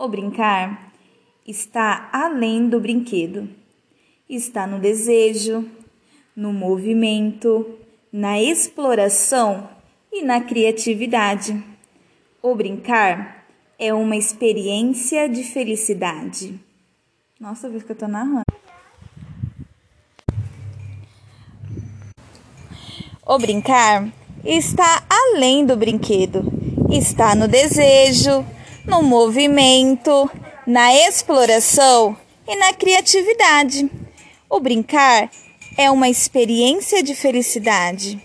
O brincar está além do brinquedo. Está no desejo, no movimento, na exploração e na criatividade. O brincar é uma experiência de felicidade. Nossa, viu que eu tô narrando. O brincar está além do brinquedo, está no desejo, no movimento, na exploração e na criatividade. O brincar é uma experiência de felicidade.